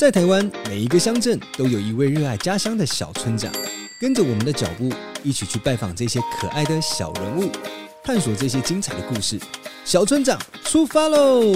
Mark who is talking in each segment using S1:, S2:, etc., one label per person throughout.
S1: 在台湾，每一个乡镇都有一位热爱家乡的小村长。跟着我们的脚步，一起去拜访这些可爱的小人物，探索这些精彩的故事。小村长出发喽！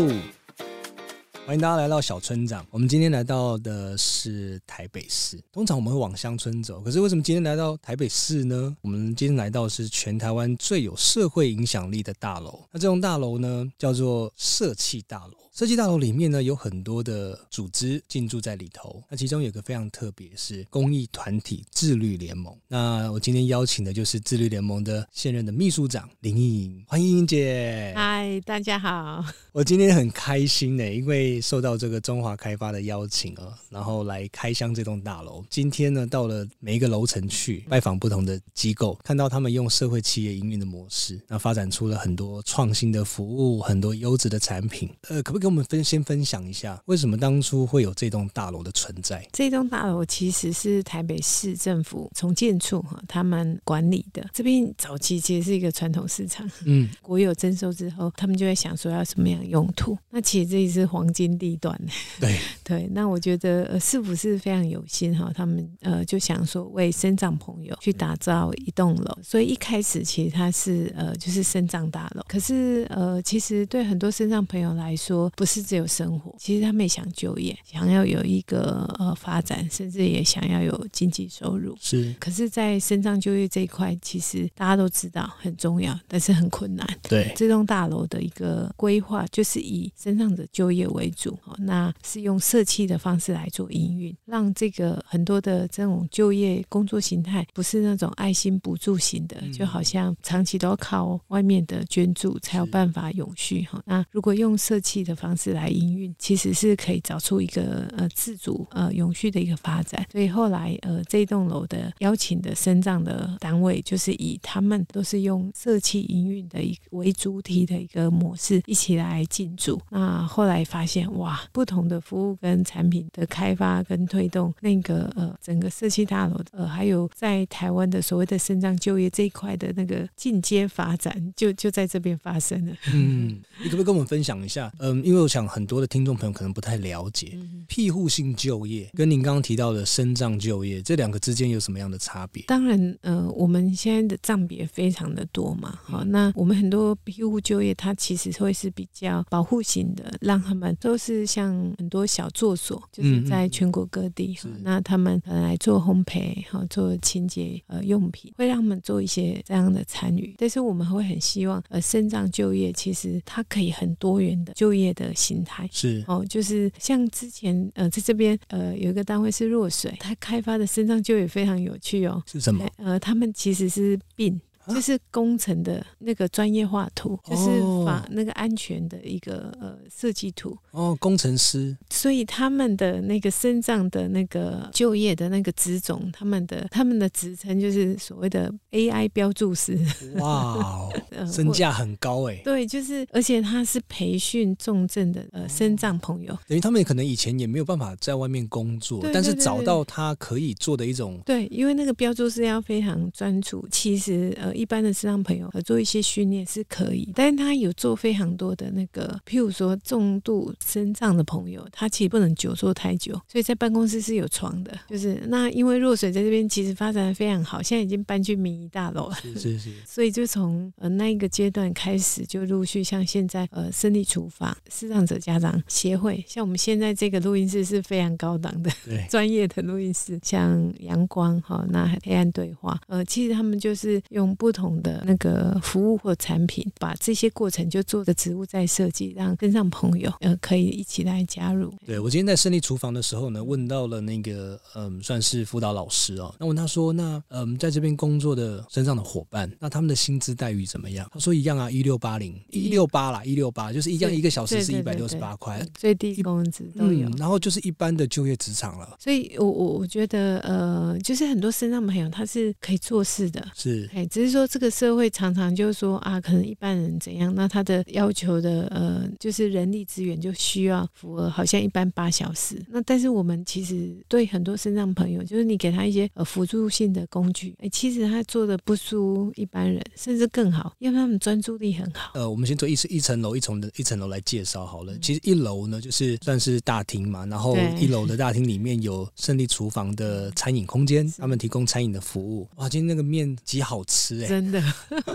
S1: 欢迎大家来到小村长。我们今天来到的是台北市。通常我们会往乡村走，可是为什么今天来到台北市呢？我们今天来到的是全台湾最有社会影响力的大楼。那这栋大楼呢，叫做社企大楼。社企大楼里面呢，有很多的组织进驻在里头。那其中有个非常特别，是公益团体自律联盟。那我今天邀请的就是自律联盟的现任的秘书长林莹莹，欢迎莹姐。
S2: 嗨，大家好。
S1: 我今天很开心呢，因为受到这个中华开发的邀请啊，然后来开箱这栋大楼。今天呢，到了每一个楼层去拜访不同的机构，看到他们用社会企业营运的模式，那发展出了很多创新的服务，很多优质的产品。呃，可不可以？跟我们分先分享一下，为什么当初会有这栋大楼的存在？
S2: 这栋大楼其实是台北市政府重建处哈他们管理的。这边早期其实是一个传统市场，嗯，国有征收之后，他们就会想说要什么样用途。那其实这里是黄金地段，
S1: 对
S2: 对。那我觉得呃，是不是非常有心哈？他们呃就想说为生长朋友去打造一栋楼，所以一开始其实它是呃就是生长大楼。可是呃，其实对很多生长朋友来说，不是只有生活，其实他们也想就业，想要有一个呃发展，甚至也想要有经济收入。
S1: 是，
S2: 可是，在身障就业这一块，其实大家都知道很重要，但是很困难。
S1: 对，
S2: 这栋大楼的一个规划就是以身障者就业为主，那是用社企的方式来做营运，让这个很多的这种就业工作形态不是那种爱心补助型的，就好像长期都要靠外面的捐助才有办法永续哈。那如果用社企的方方式来营运，其实是可以找出一个呃自主呃永续的一个发展。所以后来呃这栋楼的邀请的身障的单位，就是以他们都是用社企营运的一为主体的一个模式一起来进驻。那后来发现哇，不同的服务跟产品的开发跟推动，那个呃整个社企大楼呃还有在台湾的所谓的身障就业这一块的那个进阶发展，就就在这边发生了。
S1: 嗯，你可不可以跟我们分享一下？嗯，因我想很多的听众朋友可能不太了解，庇护性就业跟您刚刚提到的身障就业这两个之间有什么样的差别？
S2: 当然，呃，我们现在的障别非常的多嘛，好，那我们很多庇护就业，它其实会是比较保护型的，让他们都是像很多小作所，就是在全国各地，嗯、那他们来做烘焙，哈，做清洁呃用品，会让他们做一些这样的参与。但是我们会很希望，呃，身障就业其实它可以很多元的就业的形态。
S1: 是
S2: 哦，就是像之前呃，在这边呃，有一个单位是弱水，他开发的身上就也非常有趣哦。
S1: 是什么？
S2: 呃，他们其实是病。就是工程的那个专业画图，就是法那个安全的一个呃设计图
S1: 哦，工程师。
S2: 所以他们的那个身障的那个就业的那个职种，他们的他们的职称就是所谓的 AI 标注师。
S1: 哇，身价很高哎。
S2: 对，就是而且他是培训重症的呃身障朋友，
S1: 等于他们可能以前也没有办法在外面工作，但是找到他可以做的一种。
S2: 对，因为那个标注师要非常专注，其实呃。一般的身障朋友做一些训练是可以，但是他有做非常多的那个，譬如说重度身障的朋友，他其实不能久坐太久，所以在办公室是有床的。就是那因为若水在这边其实发展的非常好，现在已经搬去民谊大楼了，
S1: 是是是。
S2: 所以就从呃那一个阶段开始，就陆续像现在呃胜利厨房视障者家长协会，像我们现在这个录音室是非常高档的，对，专业的录音室，像阳光哈，那黑暗对话，呃，其实他们就是用。不同的那个服务或产品，把这些过程就做的植物再设计，让跟上朋友呃可以一起来加入。
S1: 对，我今天在胜利厨房的时候呢，问到了那个嗯，算是辅导老师哦，那问他说，那嗯，在这边工作的身上的伙伴，那他们的薪资待遇怎么样？他说一样啊，一六八零，一六八啦，一六八，就是一样一个小时是一百六十八块，
S2: 最低工资都有、嗯。
S1: 然后就是一般的就业职场了。
S2: 所以我我我觉得呃，就是很多身障朋友他是可以做事的，
S1: 是，
S2: 哎，只是。说这个社会常常就是说啊，可能一般人怎样，那他的要求的呃，就是人力资源就需要符合好像一般八小时。那但是我们其实对很多身障朋友，就是你给他一些呃辅助性的工具，哎，其实他做的不输一般人，甚至更好，因为他们专注力很好。
S1: 呃，我们先做一层一层楼一层的一层楼来介绍好了。其实一楼呢，就是算是大厅嘛，然后一楼的大厅里面有胜利厨房的餐饮空间，他们提供餐饮的服务。哇，今天那个面极好吃哎，
S2: 真的，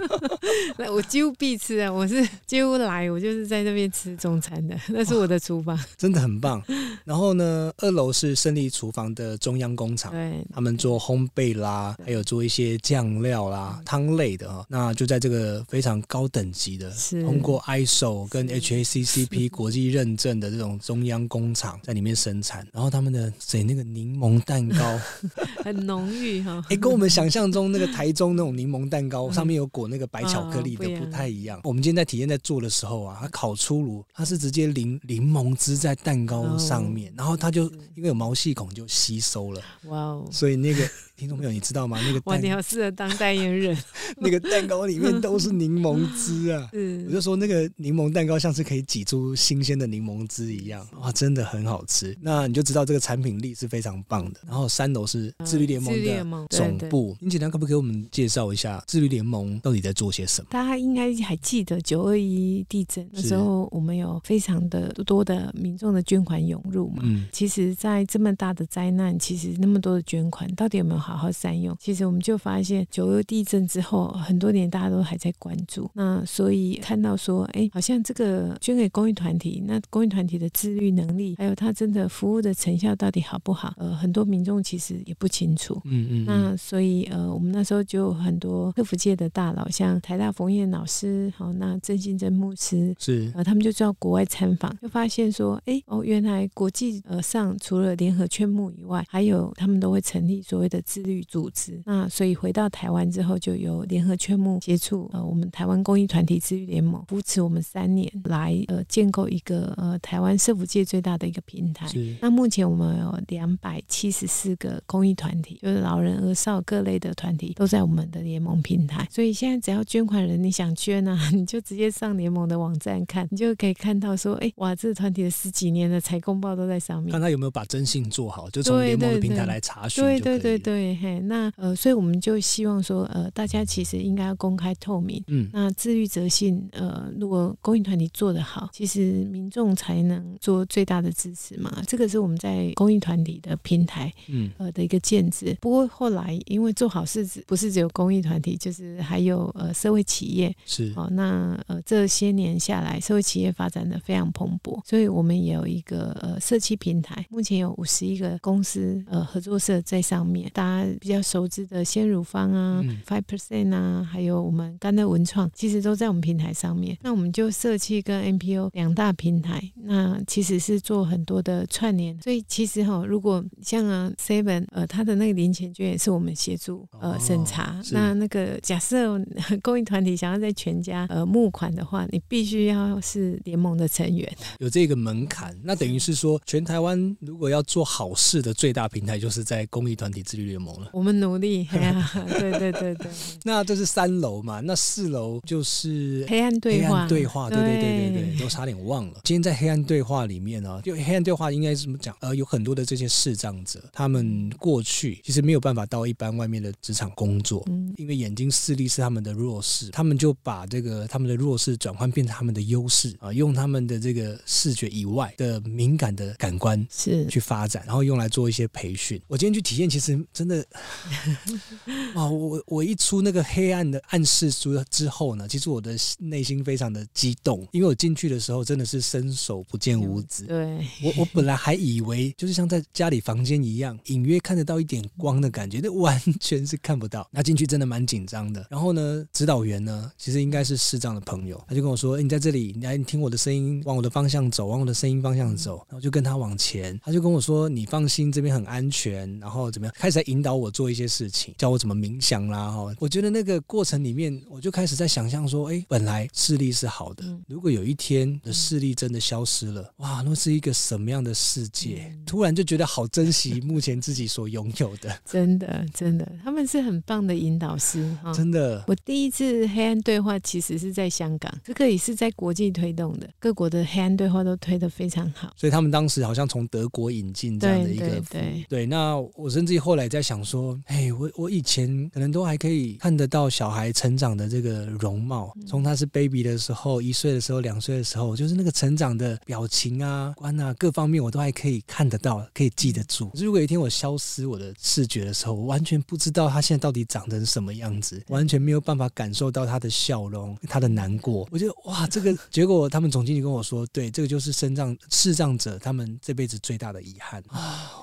S2: 那我几乎必吃啊！我是几乎来，我就是在那边吃中餐的，那是我的厨房，
S1: 真的很棒。然后呢，二楼是胜利厨房的中央工厂，对，他们做烘焙啦，还有做一些酱料啦、汤类的啊。那就在这个非常高等级的，通过 ISO 跟 HACCP 国际认证的这种中央工厂在里面生产。然后他们的谁那个柠檬蛋糕
S2: 很浓郁哈，
S1: 哎，跟我们想象中那个台中那种柠檬蛋糕上面有裹那个白巧克力的不太一样。我们今天在体验在做的时候啊，它烤出炉，它是直接淋柠檬汁在蛋糕上面，然后它就因为有毛细孔就吸收了。哇哦！所以那个。听众朋友，你知道吗？那个
S2: 哇，你好适合当代言人。
S1: 那个蛋糕里面都是柠檬汁啊！嗯，我就说那个柠檬蛋糕像是可以挤出新鲜的柠檬汁一样，哇，真的很好吃。那你就知道这个产品力是非常棒的。然后三楼是自律联盟的总部，您简单可不可以给我们介绍一下自律联盟到底在做些什么？
S2: 大家应该还记得九二一地震那时候，我们有非常的多的民众的捐款涌入嘛？嗯，其实，在这么大的灾难，其实那么多的捐款，到底有没有好好善用，其实我们就发现九二地震之后很多年，大家都还在关注。那所以看到说，哎，好像这个捐给公益团体，那公益团体的自律能力，还有他真的服务的成效到底好不好？呃，很多民众其实也不清楚。嗯嗯。那所以呃，我们那时候就很多客服界的大佬，像台大冯燕老师，好，那郑信珍牧师是，呃，他们就到国外参访，就发现说，哎哦，原来国际呃上除了联合劝募以外，还有他们都会成立所谓的自律组织，那所以回到台湾之后，就由联合劝募接触呃，我们台湾公益团体自律联盟扶持我们三年，来呃建构一个呃台湾社福界最大的一个平台。是那目前我们有两百七十四个公益团体，就是老人、儿少各类的团体都在我们的联盟平台。所以现在只要捐款人你想捐呢、啊，你就直接上联盟的网站看，你就可以看到说，哎哇，这个团体的十几年的财公报都在上面。
S1: 看他有没有把征信做好，就从联盟的平台来查询。
S2: 对对对对，嘿。那呃，所以我们就希望说，呃，大家其实应该要公开透明。嗯，那自律责信，呃，如果公益团体做得好，其实民众才能做最大的支持嘛。这个是我们在公益团体的平台，嗯，呃的一个建制。不过后来因为做好事不是只有公益团体，就是还有呃社会企业是哦。那呃这些年下来，社会企业发展的非常蓬勃，所以我们也有一个呃社企平台，目前有五十一个公司呃合作社在上面，大家比较熟知的鲜乳方啊，Five Percent 啊，还有我们甘乐文创，其实都在我们平台上面。那我们就社企跟 NPO 两大平台，那其实是做很多的串联。所以其实哈，如果像啊 Seven，呃，他的那个零钱券也是我们协助呃审查。那那个假设公益团体想要在全家呃募款的话，你必须要是联盟的成员，
S1: 有这个门槛。那等于是说，全台湾如果要做好事的最大平台，就是在公益团体自律联盟了。
S2: 我们努力，对对对对。
S1: 那这是三楼嘛？那四楼就是
S2: 黑暗对话。
S1: 对话，对对对对对，都差点忘了。今天在黑暗对话里面呢，就黑暗对话应该是怎么讲？呃，有很多的这些视障者，他们过去其实没有办法到一般外面的职场工作，嗯，因为眼睛视力是他们的弱势，他们就把这个他们的弱势转换变成他们的优势啊，用他们的这个视觉以外的敏感的感官是去发展，然后用来做一些培训。我今天去体验，其实真的。啊，我我一出那个黑暗的暗示书之后呢，其实我的内心非常的激动，因为我进去的时候真的是伸手不见五指。对，我我本来还以为就是像在家里房间一样，隐约看得到一点光的感觉，那完全是看不到。那进去真的蛮紧张的。然后呢，指导员呢，其实应该是视障的朋友，他就跟我说：“哎，你在这里，你来你听我的声音，往我的方向走，往我的声音方向走。”然后就跟他往前，他就跟我说：“你放心，这边很安全。”然后怎么样？开始在引导我做一些事情，教我怎么冥想啦。哈，我觉得那个过程里面，我就开始在想象说，哎，本来视力是好的，如果有一天的视力真的消失了，哇，那是一个什么样的世界？突然就觉得好珍惜目前自己所拥有的。
S2: 真的，真的，他们是很棒的引导师。哈。
S1: 真的，
S2: 我第一次黑暗对话其实是在香港，这个也是在国际推动的，各国的黑暗对话都推得非常好。
S1: 所以他们当时好像从德国引进这样的一个对，对，对，对。那我甚至后来在想说，哎，我我以前可能都还可以看得到小孩成长的这个容貌，从他是 baby 的时候，一岁的时候，两岁的时候，就是那个成长的表情啊、观啊各方面，我都还可以看得到，可以记得住。如果有一天我消失我的视觉的时候，我完全不知道他现在到底长成什么样子，完全没有办法感受到他的笑容、他的难过。我觉得哇，这个结果他们总经理跟我说，对，这个就是身障视障者他们这辈子最大的遗憾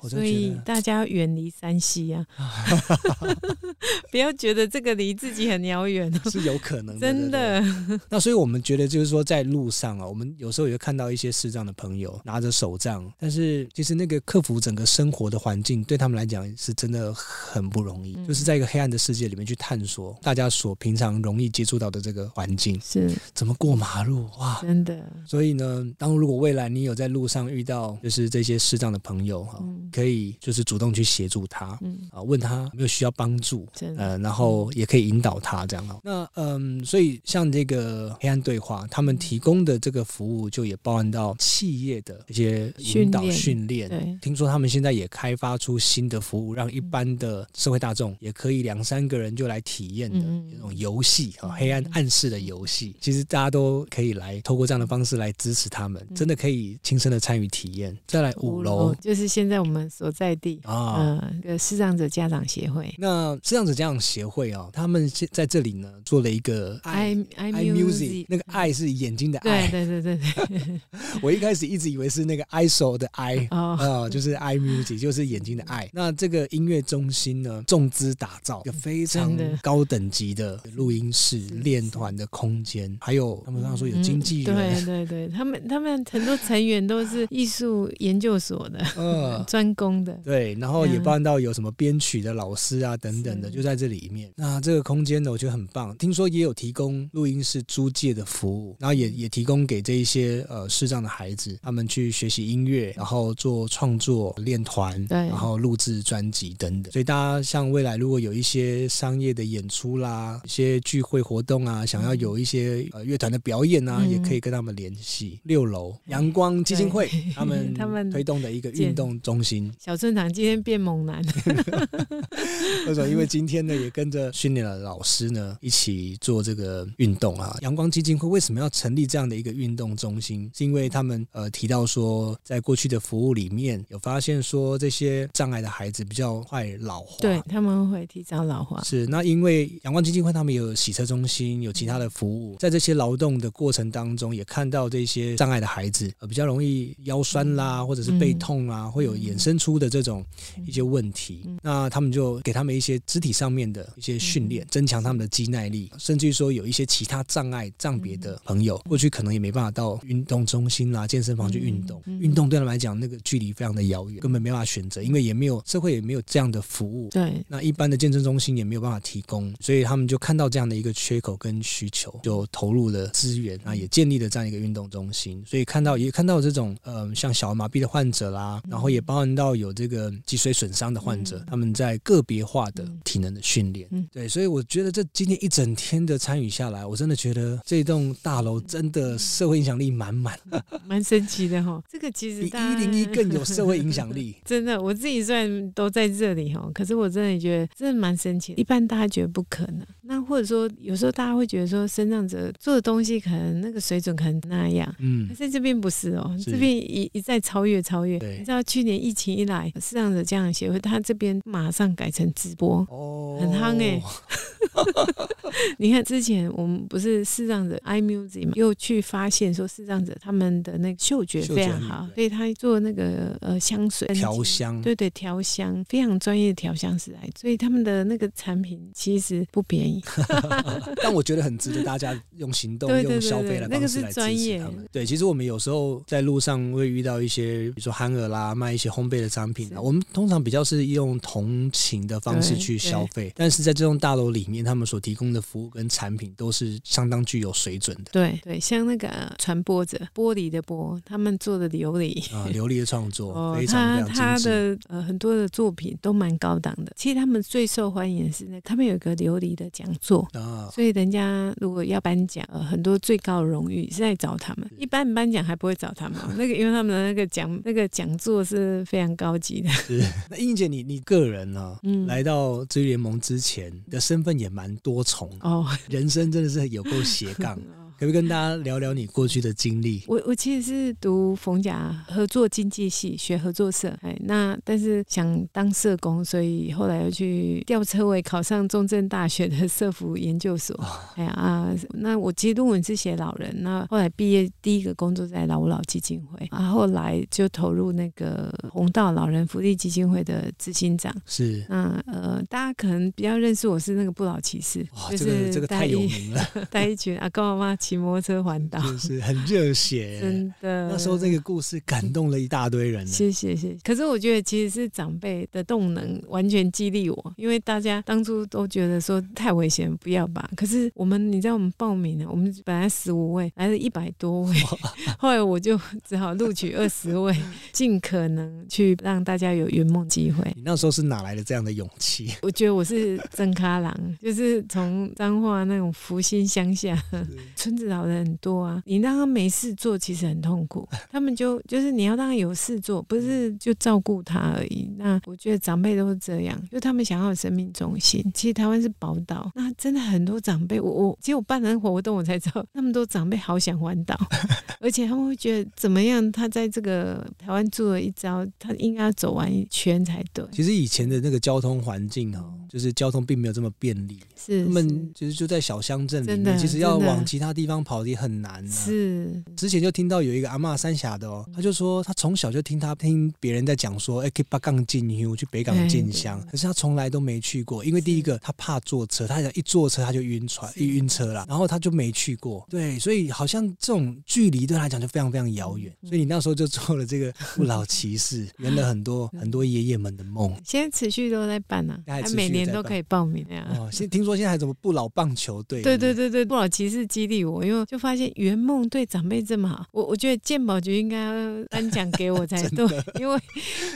S1: 所以
S2: 大家远离山西啊，不要觉得这个离自己很遥远，
S1: 是有可能的，
S2: 真的。
S1: 那所以我们觉得就是说，在路上啊，我们有时候也会看到一些视障的朋友拿着手杖，但是其实那个克服整个生活的环境，对他们来讲是真的很不容易。嗯、就是在一个黑暗的世界里面去探索大家所平常容易接触到的这个环境，
S2: 是怎
S1: 么过马路哇？
S2: 真的。
S1: 所以呢，当如果未来你有在路上遇到就是这些视障的朋友哈，嗯、可以就是主动去协助他，嗯啊，问他有没有需要帮助，呃，然后也可以引导他这样哈。那嗯，所以像这个黑暗对话，他们提供的这个服务就也包含到企业的一些引导训练。对，听说他们现在也开发出新的服务，让一般的社会大众也可以两三个人就来体验的那种游戏啊，黑暗暗示的游戏。其实大家都可以来透过这样的方式来支持他们，真的可以亲身的参与体验。再来五楼，
S2: 就是现在我们所在地啊，呃，个视障者家长协会。
S1: 那视障者家长协会啊，他们现在这里呢做了一个 i i music，那个爱是眼睛的爱。
S2: 对对对对。
S1: 我一开始一直以为是那个 ISO 的 I 啊，就是 i music，就是眼睛的爱。那这个音乐中心呢，重资打造一个非常高等级的录音室、练团的空间，还有他们刚刚说有经纪人，
S2: 对对对，他们他们很多成员都是艺术研究所的，嗯，专攻的，
S1: 对，然后也办到有什么编曲的老师啊等等的，就在这里面。那这个空间呢，我觉得很棒，听说也有提供录音室租借的服务，然后也也提供给这一些呃视障的孩子，他们去学习音乐，然后做创作、练团，对，然后录制专辑等等。所以大家像未来如果有一些商业的演出啦，一些聚会活动啊，想要有一些呃乐团的表演啊，嗯、也可以跟他们联系。六楼阳光基金会他们 他们推动的一个运动中心。
S2: 小村长今天变猛男，
S1: 为什么？因为今天呢也跟着训练的老师呢一起做这个运动啊。阳光基金会为什么要成立这样的一个运动中心？是因为他们呃提到说，在过去的服务里面有发现说，这些障碍的孩子比较快老化，
S2: 对，他们会提早老化。
S1: 是那因为阳光基金会他们有洗车中心，有其他的服务，在这些劳动的过程当中，也看到这些障碍的孩子呃比较容易腰酸啦，或者是背痛啊，会有衍生出的这种一些问题。那他们就给他们一些肢体上面的一些训练，增强他们的肌耐力，甚至于说有一些其他障碍障别的朋友，过去可能也没办法到运动中心啦、健身房去运动，运动对他们来讲那个距离非常的遥远，根本没办法选择，因为也没有社会也没有这样的服务。对，那一般的健身中心也没有办法提供，所以他们就看到这样的一个缺口跟需求，就投入了资源啊，也建立了这样一个运动中心。所以看到也看到这种呃像小儿麻痹的患者啦，然后也包含到有这个脊髓损伤的患者，他们在个别化的体能的训练。对，所以我觉得这今天一整天的参与下来，我真的觉得这栋大楼真的社会影响力满满，
S2: 蛮神奇的哈。这个其实
S1: 比一零一更有社会影响力。
S2: 真的，我自己虽然都在这里哈，可是我真的觉得真的蛮神奇的。一般大家觉得不可能，那或者说有时候大家会觉得说，身障者做的东西可能那个水准可能那样，嗯，在这边不是哦，这边一一再超越超越。你知道去年疫情一来，视障者家长协会他这边马上改成直播，哦，很夯哎。你看之前我们不是视障者 iMusic 嘛，又去发现说视障者他们的那个嗅觉非常好，所以他做那个呃香水
S1: 调香，
S2: 对对调香非常专业的调香师来，所以他们的那个产品其实不便宜，
S1: 但我觉得很值得大家用行动用消费的方式来支持他们。对，其实我们有时候在路上会遇到一些，比如说憨儿啦，卖一些烘焙的商品啊，我们通常比较是用同情的方式去消费，但是在这栋大楼里面，他们所提供的服务跟产品都是相当具有水准的。
S2: 对对，像那个传播者玻璃的玻，他们做的琉璃
S1: 啊，琉璃的创作非常非常精致。
S2: 他的呃很多的作品都蛮高档的。其实他们最受欢迎的是那个，他们有一个琉璃的讲座啊，所以人家如果要颁奖，呃，很多最高的荣誉是在找他们。一般颁奖还不会找他们，那个因为他们的那个讲那个讲座是非常高级的。
S1: 是，那英姐你你个人呢、啊，嗯，来到治愈联盟之前的身份也蛮多重哦，人生真的是有够斜杠。可不可以跟大家聊聊你过去的经历？
S2: 我我其实是读逢甲合作经济系，学合作社。哎，那但是想当社工，所以后来又去吊车尾，考上中正大学的社福研究所。哎呀啊，那我其实论文是写老人。那后来毕业第一个工作在老吾老基金会，啊，后来就投入那个红道老人福利基金会的执行长。
S1: 是，
S2: 那呃，大家可能比较认识我是那个不老骑士，就是
S1: 这个这个太有名了，
S2: 带一群阿公阿妈。骑摩托车环岛，
S1: 就是很热血，
S2: 真的。
S1: 那时候这个故事感动了一大堆人。
S2: 谢谢谢谢。可是我觉得其实是长辈的动能完全激励我，因为大家当初都觉得说太危险，不要吧。可是我们，你知道我们报名了，我们本来十五位，来了一百多位，后来我就只好录取二十位，尽可能去让大家有圆梦机会。
S1: 你那时候是哪来的这样的勇气？
S2: 我觉得我是真咖郎，就是从彰化那种福星乡下 村。老人很多啊，你让他没事做，其实很痛苦。他们就就是你要让他有事做，不是就照顾他而已。那我觉得长辈都是这样，就他们想要有生命中心。其实台湾是宝岛，那真的很多长辈，我我其实我办人活动，我才知道那么多长辈好想环岛，而且他们会觉得怎么样？他在这个台湾住了一遭，他应该要走完一圈才对。
S1: 其实以前的那个交通环境哈，就是交通并没有这么便利，
S2: 是
S1: 他们其实就在小乡镇里面，其实要往其他地方。跑的也很难、啊。
S2: 是，
S1: 之前就听到有一个阿妈三峡的哦，他就说他从小就听他听别人在讲说，哎，去北港进香，去北港进香，可是他从来都没去过，因为第一个他怕坐车，他想一坐车他就晕船，一晕车了，然后他就没去过。对，所以好像这种距离对他来讲就非常非常遥远。所以你那时候就做了这个不老骑士，圆了很多很多爷爷们的梦。
S2: 现在持续都在办呢、啊，还每年都可以报名呀。
S1: 哦，现听说现在还怎么不老棒球队？
S2: 对对对对，不老骑士激励我。因为就发现圆梦对长辈这么好，我我觉得健保局应该颁奖给我才 对，因为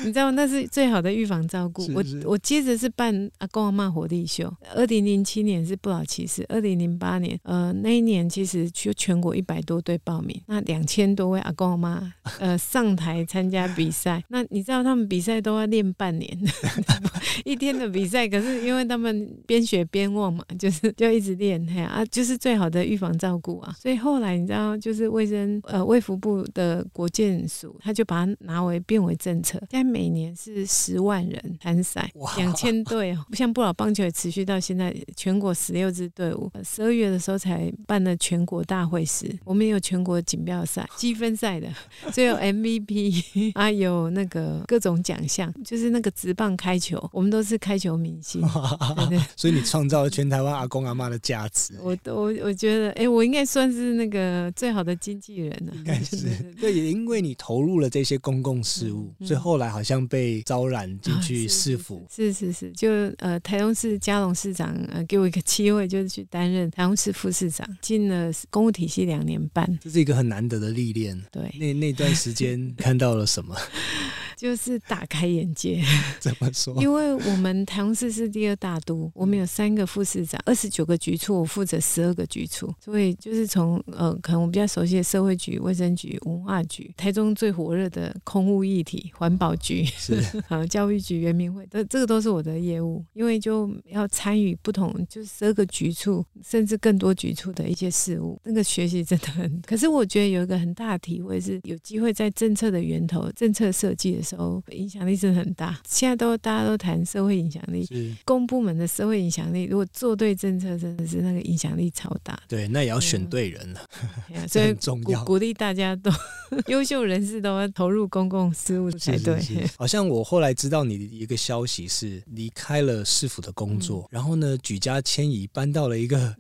S2: 你知道那是最好的预防照顾。是是我我接着是办阿公阿妈活力秀，二零零七年是不老骑士，二零零八年呃那一年其实就全国一百多队报名，那两千多位阿公阿妈呃上台参加比赛，那你知道他们比赛都要练半年，一天的比赛，可是因为他们边学边忘嘛，就是就一直练，嘿啊，就是最好的预防。照顾啊，所以后来你知道，就是卫生呃卫福部的国健署，他就把它拿为变为政策。现在每年是十万人参赛，两千队哦，不像不老棒球也持续到现在，全国十六支队伍。十二月的时候才办了全国大会师，我们也有全国锦标赛、积分赛的，所以有 MVP 啊，有那个各种奖项，就是那个直棒开球，我们都是开球明星。对对，
S1: 所以你创造了全台湾阿公阿妈的价值。
S2: 我我我觉得，哎。我应该算是那个最好的经纪人了，应该
S1: 是。对，也因为你投入了这些公共事务，嗯、所以后来好像被招揽进去市府。
S2: 是是是，就呃台中市嘉龙市长呃给我一个机会，就是去担任台中市副市长，进了公务体系两年半，
S1: 这是一个很难得的历练。
S2: 对，
S1: 那那段时间看到了什么？
S2: 就是大开眼界，
S1: 怎么说？
S2: 因为我们台中市是第二大都，我们有三个副市长，二十九个局处，我负责十二个局处，所以就是从呃，可能我比较熟悉的社会局、卫生局、文化局，台中最火热的空污议题环保局是 啊，教育局、原民会，这这个都是我的业务，因为就要参与不同，就是十二个局处，甚至更多局处的一些事务，那个学习真的很。可是我觉得有一个很大的体会是，有机会在政策的源头、政策设计的时候。哦，影响力是很大。现在都大家都谈社会影响力，是公部门的社会影响力。如果做对政策，真的是那个影响力超大。
S1: 对，那也要选对人了，
S2: 嗯、所以很重要。鼓励大家都 优秀人士都要投入公共事务才对。是是是，
S1: 好像我后来知道你的一个消息是离开了市府的工作，嗯、然后呢举家迁移搬到了一个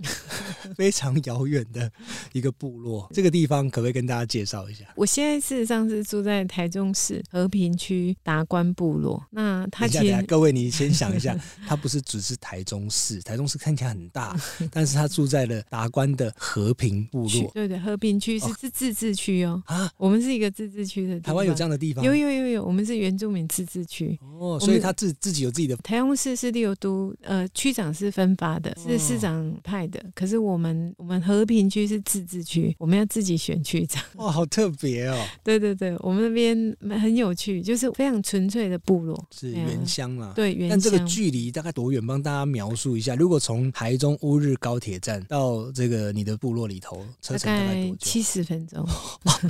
S1: 非常遥远的一个部落。这个地方可不可以跟大家介绍一下？
S2: 我现在事实上是住在台中市和平区达官部落。那他其实
S1: 各位，你先想一下，他不是只是台中市，台中市看起来很大，但是他住在了达官的和平部落。
S2: 对对，和平区是自自治区哦。啊，我们是一个自治区的。
S1: 台湾有这样的地方？
S2: 有有有有，我们是原住民自治区。
S1: 哦，所以他自自己有自己的。
S2: 台中市是六都，呃，区长是分发的，是市长派的。可是我们我们和平区是自治区，我们要自己选区长。
S1: 哇，好特别哦！
S2: 对对对，我们那边很有趣，就是非常纯粹的部落，
S1: 是原乡嘛。
S2: 对，原乡。
S1: 但这个距离大概多远？帮大家描述一下。如果从台中乌日高铁站到这个你的部落里头，车程大概多久？
S2: 七十分钟，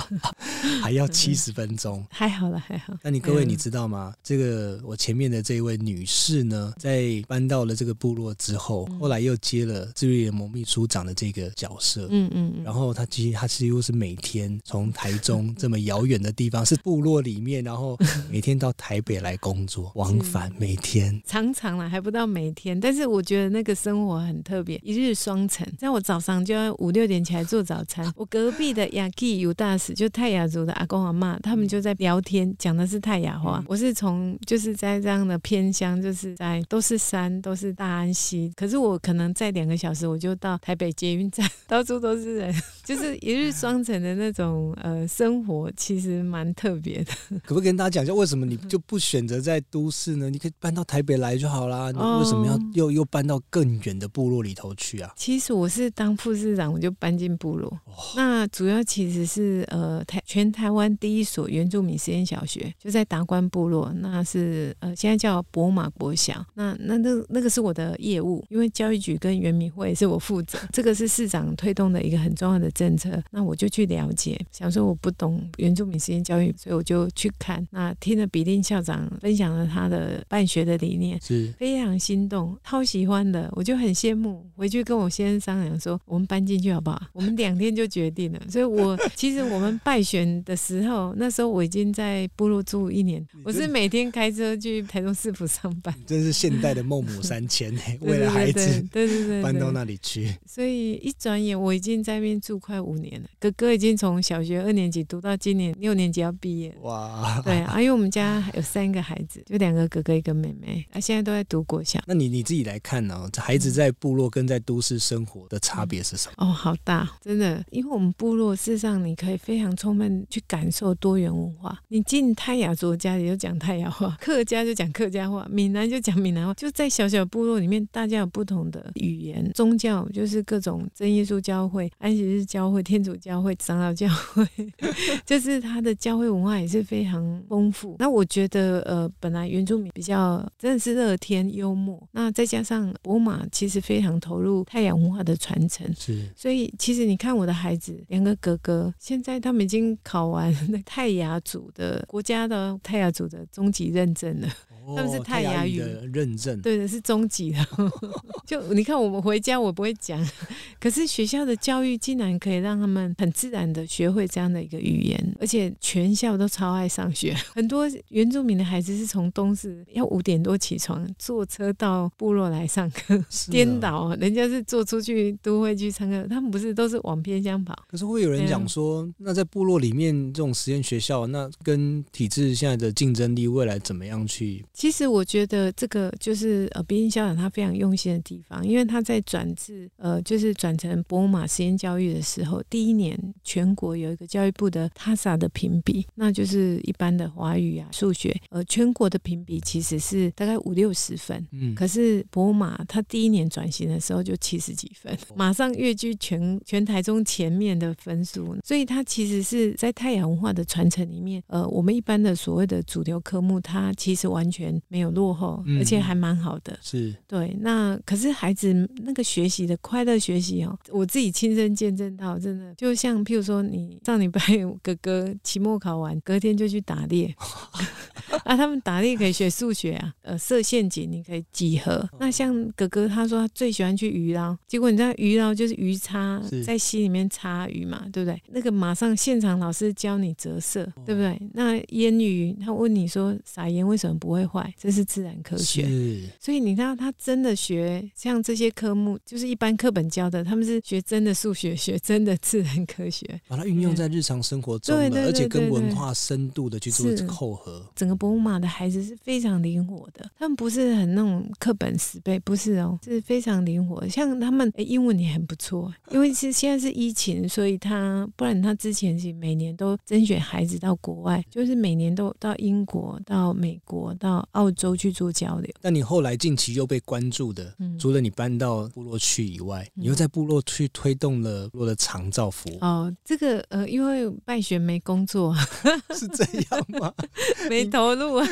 S1: 还要七十分钟？
S2: 还好了，还好。
S1: 那你各位你知道吗？这个我前面的这一位女士呢，在搬到了这个部落之后，后来又接了自律联盟秘书长的这个角色。嗯嗯。然后她其实她几乎是每天从台中这么遥远的地方，是部落里面，然后 每天到台北来工作，往返每天。
S2: 常常了，还不到每天，但是我觉得那个生活很特别，一日双城。像我早上就要五六点起来做早餐，我隔壁的雅基尤大使就泰雅族的阿公阿妈，他们就在聊天，讲的是泰雅话。我是从就是在这样的偏乡，就是在都是山，都是大安溪，可是我可能在两个小时我就到台北捷运站，到处都是人，就是一日双城的那种呃生活，其实蛮特别的。
S1: 可不可以跟大家讲一下，为什么你就不选择在都市呢？你可以搬到台北来就好啦。你为什么要又又搬到更远的部落里头去啊？
S2: 其实我是当副市长，我就搬进部落。哦、那主要其实是呃台全台湾第一所原住民实验小学就在达官部落，那是呃现在叫博马国小。那那那那个是我的业务，因为教育局跟原民会是我负责，这个是市长推动的一个很重要的政策。那我就去了解，想说我不懂原住民实验教育，所以我就去看。那听了比林校长分享了他的办学的理念，是非常心动，超喜欢的，我就很羡慕。回去跟我先生商量说，我们搬进去好不好？我们两天就决定了。所以我其实我们败选的时候，那时候我已经在部落住一年，我是每天开车去台中市府上班。
S1: 真是现代的孟母三迁，为了孩子，对对对，搬到那里去。
S2: 所以一转眼，我已经在那边住快五年了。哥哥已经从小学二年级读到今年六年级要毕业。哇，对啊，因为我们家有三个孩子，就两个哥哥一个妹妹，啊，现在都在读国小。
S1: 那你你自己来看呢？孩子在部落跟在都市生活的差别是什么？
S2: 哦，好大，真的，因为我们部落事实上你可以非常充分去感受多元文化。你进泰雅族家里就讲泰雅话，客家就讲客家话，闽南就讲闽南话。就在小小部落里面，大家有不同的语言、宗教，就是各种真耶稣教会、安息日教会、天主教会、长老教会，就是他的教会文化也是非常丰富。那我觉得，呃，本来原住民比较真的是乐天幽默，那再加上博马其实非常投入太阳文化的传承，是。所以其实你看我的孩子，两个哥哥，现在他们已经考完 那泰雅族的国家的泰雅族的中级认证了。他们是泰雅语的认证，对的，是中级的。就你看，我们回家我不会讲，可是学校的教育竟然可以让他们很自然的学会这样的一个语言，而且全校都超爱上学。很多原住民的孩子是从东市要五点多起床，坐车到部落来上课，颠倒，人家是坐出去都会去上课，他们不是都是往偏乡跑。
S1: 可是会有人讲说，那在部落里面这种实验学校，那跟体制现在的竞争力未来怎么样去？
S2: 其实我觉得这个就是呃，比丁校长他非常用心的地方，因为他在转至呃，就是转成博马实验教育的时候，第一年全国有一个教育部的 TASA 的评比，那就是一般的华语啊、数学，呃，全国的评比其实是大概五六十分，嗯，可是博马他第一年转型的时候就七十几分，马上跃居全全台中前面的分数，所以他其实是在太阳文化的传承里面，呃，我们一般的所谓的主流科目，它其实完全。没有落后，而且还蛮好的。嗯、是对，那可是孩子那个学习的快乐学习哦，我自己亲身见证到，真的就像譬如说，你上礼拜 哥哥期末考完，隔天就去打猎。啊，他们打猎可以学数学啊，呃，设陷阱你可以几何。那像哥哥他说他最喜欢去鱼捞，结果你知道鱼捞就是鱼叉在溪里面插鱼嘛，对不对？那个马上现场老师教你折射，对不对？那腌鱼他问你说撒盐为什么不会？坏，这是自然科学。
S1: 是，
S2: 所以你知道他真的学像这些科目，就是一般课本教的，他们是学真的数学，学真的自然科学，
S1: 把它运用在日常生活中，
S2: 对对
S1: 而且跟文化深度的去做扣合。
S2: 整个博物马的孩子是非常灵活的，他们不是很那种课本死背，不是哦，是非常灵活。像他们英文也很不错，因为是现在是疫情，所以他不然他之前是每年都甄选孩子到国外，就是每年都到英国、到美国、到澳洲去做交流。
S1: 但你后来近期又被关注的，嗯、除了你搬到部落去以外，你又在部落去推动了部落的长照服务。
S2: 哦，这个呃，因为拜学没工作，
S1: 是这样吗？
S2: 没投入啊，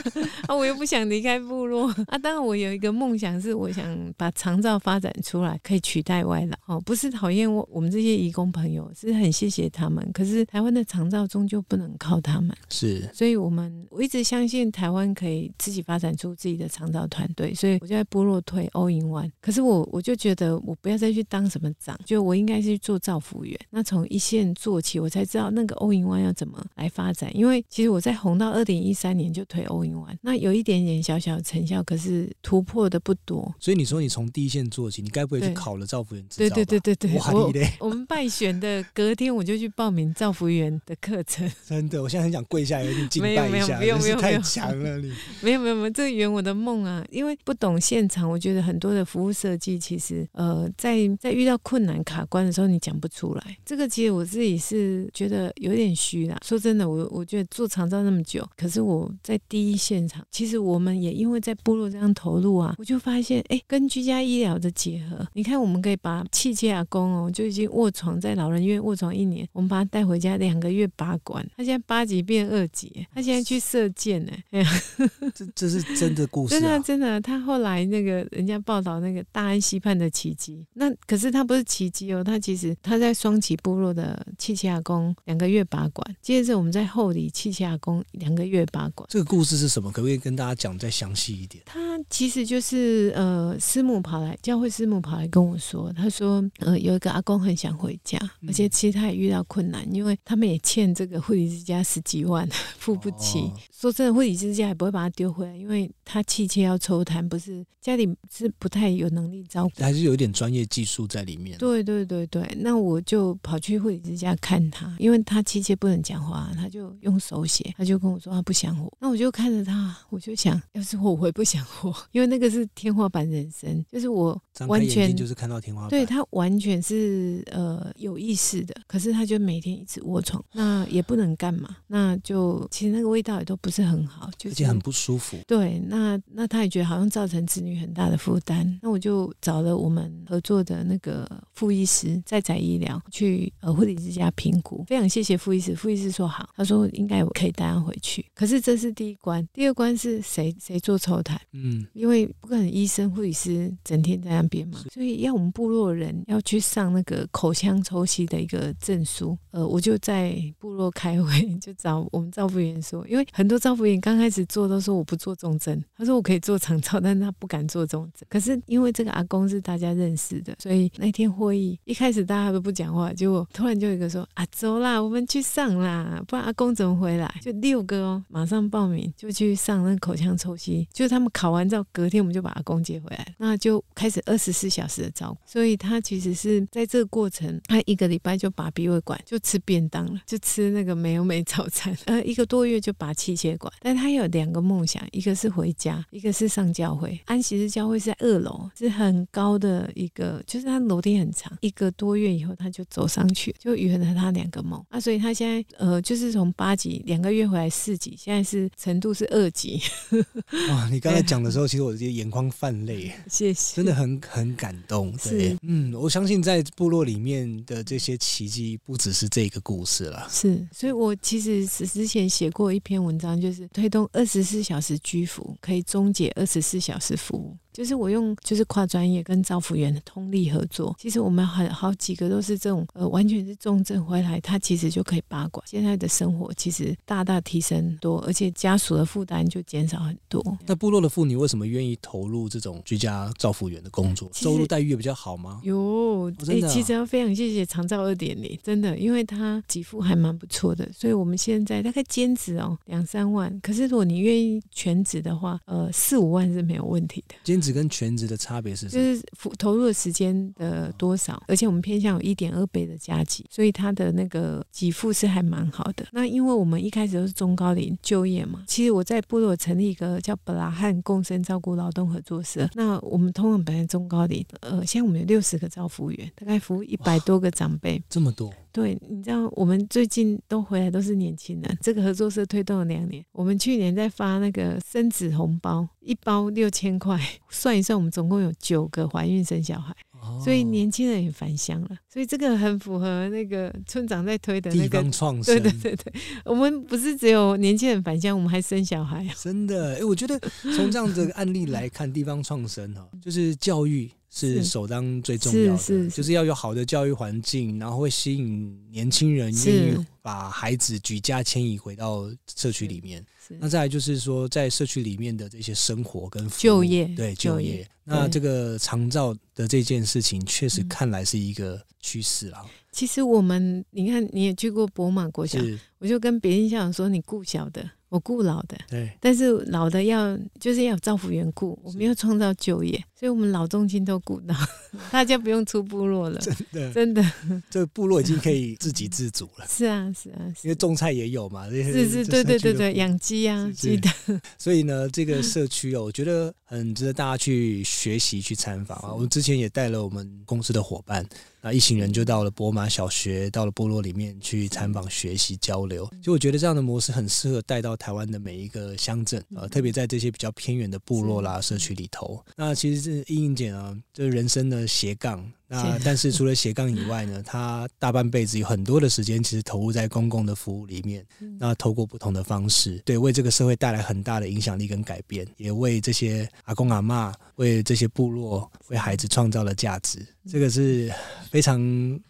S2: 啊，我又不想离开部落啊。当然，我有一个梦想是，我想把长照发展出来，可以取代外劳。哦，不是讨厌我我们这些移工朋友，是很谢谢他们。可是台湾的长照终究不能靠他们，
S1: 是，
S2: 所以我们我一直相信台湾可以自己发展出自己的长照团队，所以我就在部落推 All in One。可是我我就觉得我不要再去当什么长，就我应该是去做造福员。那从一线做起，我才知道那个 All in One 要怎么来发展。因为其实我在红到二零一三年就推 All in One，那有一点点小小的成效，可是突破的不多。
S1: 所以你说你从第一线做起，你该不会去考了造福员执照？
S2: 对对对对对，
S1: 哇我
S2: 我们败选的隔天我就去报名造福员的课程。
S1: 真的，我现在很想跪下来给你敬拜一下，真是太强了你。
S2: 没有没有没有，这圆我的梦啊！因为不懂现场，我觉得很多的服务设计其实呃，在在遇到困难卡关的时候，你讲不出来。这个其实我自己是觉得有点虚啦。说真的，我我觉得做长照那么久，可是我在第一现场，其实我们也因为在部落这样投入啊，我就发现，哎，跟居家医疗的结合，你看我们可以把气切阿公哦，就已经卧床在老人院卧床一年，我们把他带回家两个月拔管，他现在八级变二级，他现在去射箭呢。哎呀，
S1: 这是真的故事，啊，
S2: 真的真的，他后来那个人家报道那个大安溪畔的奇迹，那可是他不是奇迹哦，他其实他在双旗部落的气切阿公两个月拔管，接着我们在后里气切阿公两个月拔管。
S1: 这个故事是什么？可不可以跟大家讲再详细一点？
S2: 他其实就是呃，师母跑来教会师母跑来跟我说，他说呃，有一个阿公很想回家，而且其实他也遇到困难，因为他们也欠这个护理之家十几万付不起。哦、说真的，护理之家也不会把他丢回来，因为他气切要抽痰，不是家里是不太有能力照顾，
S1: 还是有一点专业技术在里面。
S2: 对对对对，那我就跑去护理之家看他，因为他气切不能讲话，他就用手写，他就跟我说他不想活。那我就看着他，我就想，要是我，我会不想活，因为那个是天花板人生，就是我完全
S1: 就是看到天花板，
S2: 对他完全是呃有意识的，可是他就每天一直卧床，那也不能干嘛，那就其实那个味道也都不是很好，就
S1: 而且很不舒服。
S2: 对，那那他也觉得好像造成子女很大的负担，那我就找了我们合作的那个副医师在宅医疗去呃护理之家评估，非常谢谢傅医师，傅医师说好，他说应该我可以带他回去。可是这是第一关，第二关是谁谁做抽痰？嗯，因为不可能医生护理师整天在那边嘛，所以要我们部落人要去上那个口腔抽吸的一个证书。呃，我就在部落开会，就找我们照服员说，因为很多照服员刚开始做都说我不做重症，他说我可以做长照，但是他不敢做重症。可是因为这个阿公是大家认识的，所以那天所以一开始大家都不讲话，结果突然就有一个说啊，走啦，我们去上啦，不然阿公怎么回来？就六个哦，马上报名就去上那个口腔抽吸，就他们考完之后，隔天我们就把阿公接回来，那就开始二十四小时的照顾。所以他其实是在这个过程，他一个礼拜就拔鼻胃管，就吃便当了，就吃那个美而美早餐，呃，一个多月就拔气切管。但他有两个梦想，一个是回家，一个是上教会。安息日教会是在二楼，是很高的一个，就是他楼梯很长。一个多月以后，他就走上去，就圆了他两个梦。啊，所以他现在呃，就是从八级两个月回来四级，现在是程度是二级。
S1: 哇，你刚才讲的时候，其实我这些眼眶泛泪，
S2: 谢谢，
S1: 真的很很感动。对，是嗯，我相信在部落里面的这些奇迹，不只是这个故事了。
S2: 是，所以我其实之前写过一篇文章，就是推动二十四小时居服，可以终结二十四小时服务。就是我用就是跨专业跟照服员的通力合作。其实我们很好几个都是这种呃，完全是重症回来，他其实就可以拔管。现在的生活其实大大提升多，而且家属的负担就减少很多。
S1: 那部落的妇女为什么愿意投入这种居家照服员的工作？收入待遇也比较好吗？
S2: 有，哎、哦，其实要非常谢谢长照二点零，真的，因为他给付还蛮不错的，所以我们现在大概兼职哦两三万，可是如果你愿意全职的话，呃四五万是没有问题的。
S1: 兼职跟全职的差别是什么？
S2: 就是投入的时间的多少，而且我们偏向有一点二倍的加急，所以他的那个给付是还蛮好的。那因为我们一开始都是中高龄就业嘛，其实我在部落成立一个叫布拉汉共生照顾劳动合作社，那我们通常本来中高龄，呃，现在我们有六十个照服务员，大概服务一百多个长辈，
S1: 这么多。
S2: 对，你知道我们最近都回来都是年轻人。这个合作社推动了两年，我们去年在发那个生子红包，一包六千块，算一算，我们总共有九个怀孕生小孩，哦、所以年轻人也返乡了。所以这个很符合那个村长在推的那个
S1: 地方创 生。
S2: 对对对对，我们不是只有年轻人返乡，我们还生小孩。
S1: 真的，哎，我觉得从这样的案例来看，地方创生哈，就是教育。是首当最重要的，是是是，就是要有好的教育环境，然后会吸引年轻人愿意把孩子举家迁移回到社区里面。那再来就是说，在社区里面的这些生活跟
S2: 就业，
S1: 对就业。就业，那这个长照的这件事情，确实看来是一个趋势啊。
S2: 其实我们，你看，你也去过博马国小，我就跟别人讲说，你顾小的。我雇老的，对，但是老的要就是要有照服员顾，我们要创造就业，所以我们老中青都顾到，大家不用出部落了，
S1: 真的，
S2: 真的，
S1: 这部落已经可以自给自足了。
S2: 是啊，是啊，
S1: 因为种菜也有嘛，是
S2: 是，对对对对，养鸡啊，鸡的。
S1: 所以呢，这个社区哦，我觉得很值得大家去学习、去参访啊。我们之前也带了我们公司的伙伴。那一行人就到了博马小学，到了部落里面去参访、学习、交流。就我觉得这样的模式很适合带到台湾的每一个乡镇啊，特别在这些比较偏远的部落啦、社区里头。那其实是英英姐呢，这人生的斜杠。那但是除了斜杠以外呢，他大半辈子有很多的时间，其实投入在公共的服务里面。那透过不同的方式，对，为这个社会带来很大的影响力跟改变，也为这些阿公阿嬷、为这些部落、为孩子创造了价值。这个是非常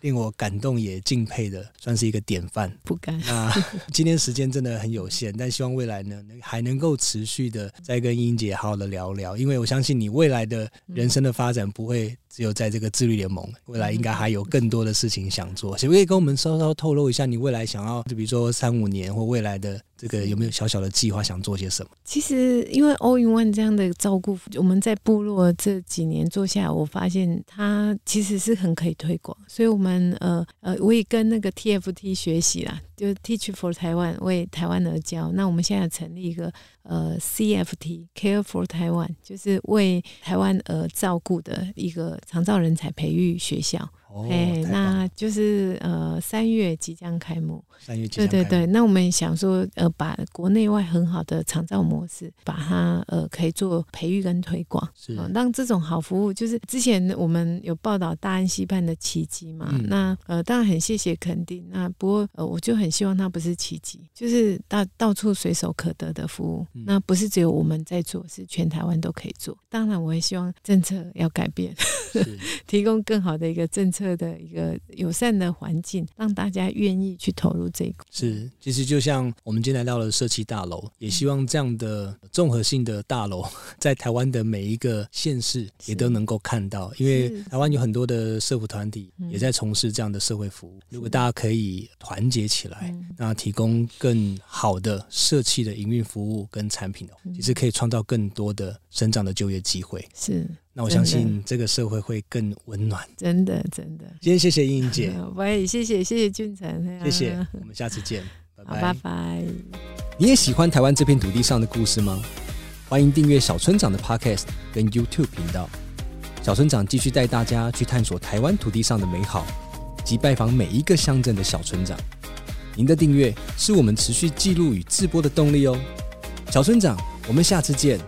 S1: 令我感动也敬佩的，算是一个典范。
S2: 不敢。
S1: 那 今天时间真的很有限，但希望未来呢，还能够持续的再跟英姐好好的聊聊，因为我相信你未来的人生的发展不会。只有在这个自律联盟，未来应该还有更多的事情想做，可不可以跟我们稍稍透露一下你未来想要，就比如说三五年或未来的？这个有没有小小的计划，想做些什么？
S2: 其实，因为 All in One 这样的照顾，我们在部落这几年做下来，我发现它其实是很可以推广。所以，我们呃呃，我也跟那个 TFT 学习啦，就 Teach for Taiwan，为台湾而教。那我们现在成立一个呃 CFT Care for Taiwan，就是为台湾而照顾的一个长照人才培育学校。哎、哦，那就是呃，三月即将开幕。
S1: 三月即将开幕。对
S2: 对对，那我们想说，呃，把国内外很好的长照模式，把它呃，可以做培育跟推广，是、呃，让这种好服务，就是之前我们有报道大安溪畔的奇迹嘛，嗯、那呃，当然很谢谢肯定，那不过呃，我就很希望它不是奇迹，就是到到处随手可得的服务，嗯、那不是只有我们在做，是全台湾都可以做。当然，我也希望政策要改变，提供更好的一个政策。的一个友善的环境，让大家愿意去投入这一块。
S1: 是，其实就像我们今天来到了社企大楼，也希望这样的综合性的大楼，在台湾的每一个县市也都能够看到。因为台湾有很多的社福团体也在从事这样的社会服务。如果大家可以团结起来，那提供更好的社企的营运服务跟产品的话，其实可以创造更多的生长的就业机会。
S2: 是。
S1: 那我相信这个社会会更温暖。
S2: 真的，真的。
S1: 今天谢谢英英姐，
S2: 我也，谢谢谢谢俊成，
S1: 谢谢，我们下次见，拜拜
S2: 拜拜。
S1: 你也喜欢台湾这片土地上的故事吗？欢迎订阅小村长的 Podcast 跟 YouTube 频道，小村长继续带大家去探索台湾土地上的美好，及拜访每一个乡镇的小村长。您的订阅是我们持续记录与制播的动力哦。小村长，我们下次见。